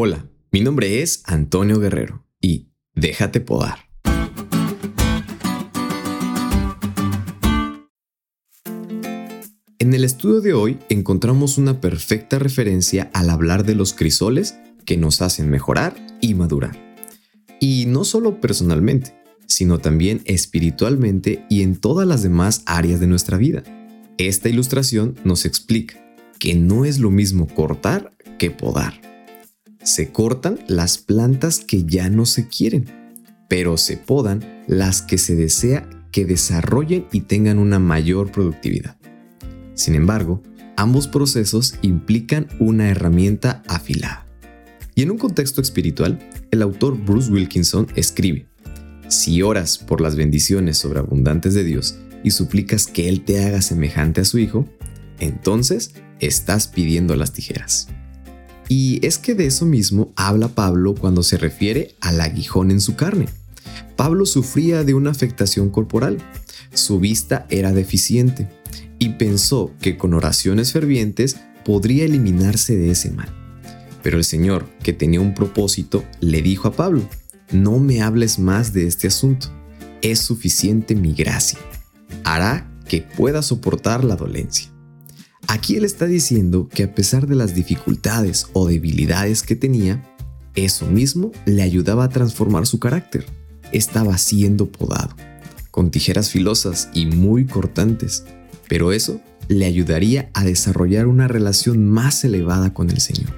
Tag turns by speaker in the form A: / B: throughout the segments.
A: Hola, mi nombre es Antonio Guerrero y déjate podar. En el estudio de hoy encontramos una perfecta referencia al hablar de los crisoles que nos hacen mejorar y madurar. Y no solo personalmente, sino también espiritualmente y en todas las demás áreas de nuestra vida. Esta ilustración nos explica que no es lo mismo cortar que podar. Se cortan las plantas que ya no se quieren, pero se podan las que se desea que desarrollen y tengan una mayor productividad. Sin embargo, ambos procesos implican una herramienta afilada. Y en un contexto espiritual, el autor Bruce Wilkinson escribe, si oras por las bendiciones sobreabundantes de Dios y suplicas que Él te haga semejante a su Hijo, entonces estás pidiendo las tijeras. Y es que de eso mismo habla Pablo cuando se refiere al aguijón en su carne. Pablo sufría de una afectación corporal. Su vista era deficiente y pensó que con oraciones fervientes podría eliminarse de ese mal. Pero el Señor, que tenía un propósito, le dijo a Pablo, no me hables más de este asunto, es suficiente mi gracia, hará que pueda soportar la dolencia. Aquí él está diciendo que a pesar de las dificultades o debilidades que tenía, eso mismo le ayudaba a transformar su carácter. Estaba siendo podado, con tijeras filosas y muy cortantes, pero eso le ayudaría a desarrollar una relación más elevada con el Señor.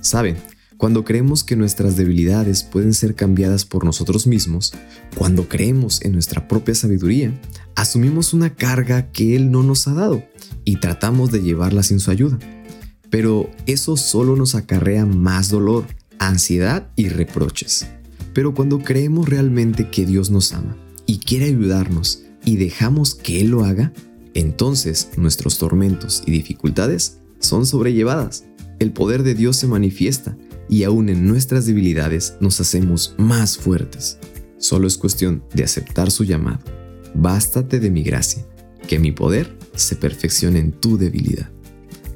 A: Saben, cuando creemos que nuestras debilidades pueden ser cambiadas por nosotros mismos, cuando creemos en nuestra propia sabiduría, asumimos una carga que Él no nos ha dado y tratamos de llevarla sin su ayuda. Pero eso solo nos acarrea más dolor, ansiedad y reproches. Pero cuando creemos realmente que Dios nos ama y quiere ayudarnos y dejamos que Él lo haga, entonces nuestros tormentos y dificultades son sobrellevadas. El poder de Dios se manifiesta y aún en nuestras debilidades nos hacemos más fuertes. Solo es cuestión de aceptar su llamado Bástate de mi gracia, que mi poder se perfeccione en tu debilidad.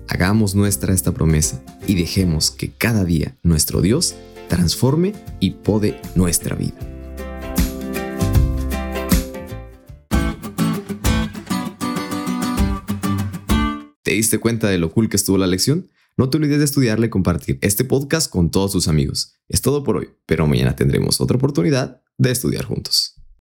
A: Hagamos nuestra esta promesa y dejemos que cada día nuestro Dios transforme y pode nuestra vida. ¿Te diste cuenta de lo cool que estuvo la lección? No te olvides de estudiarle y compartir este podcast con todos tus amigos. Es todo por hoy, pero mañana tendremos otra oportunidad de estudiar juntos.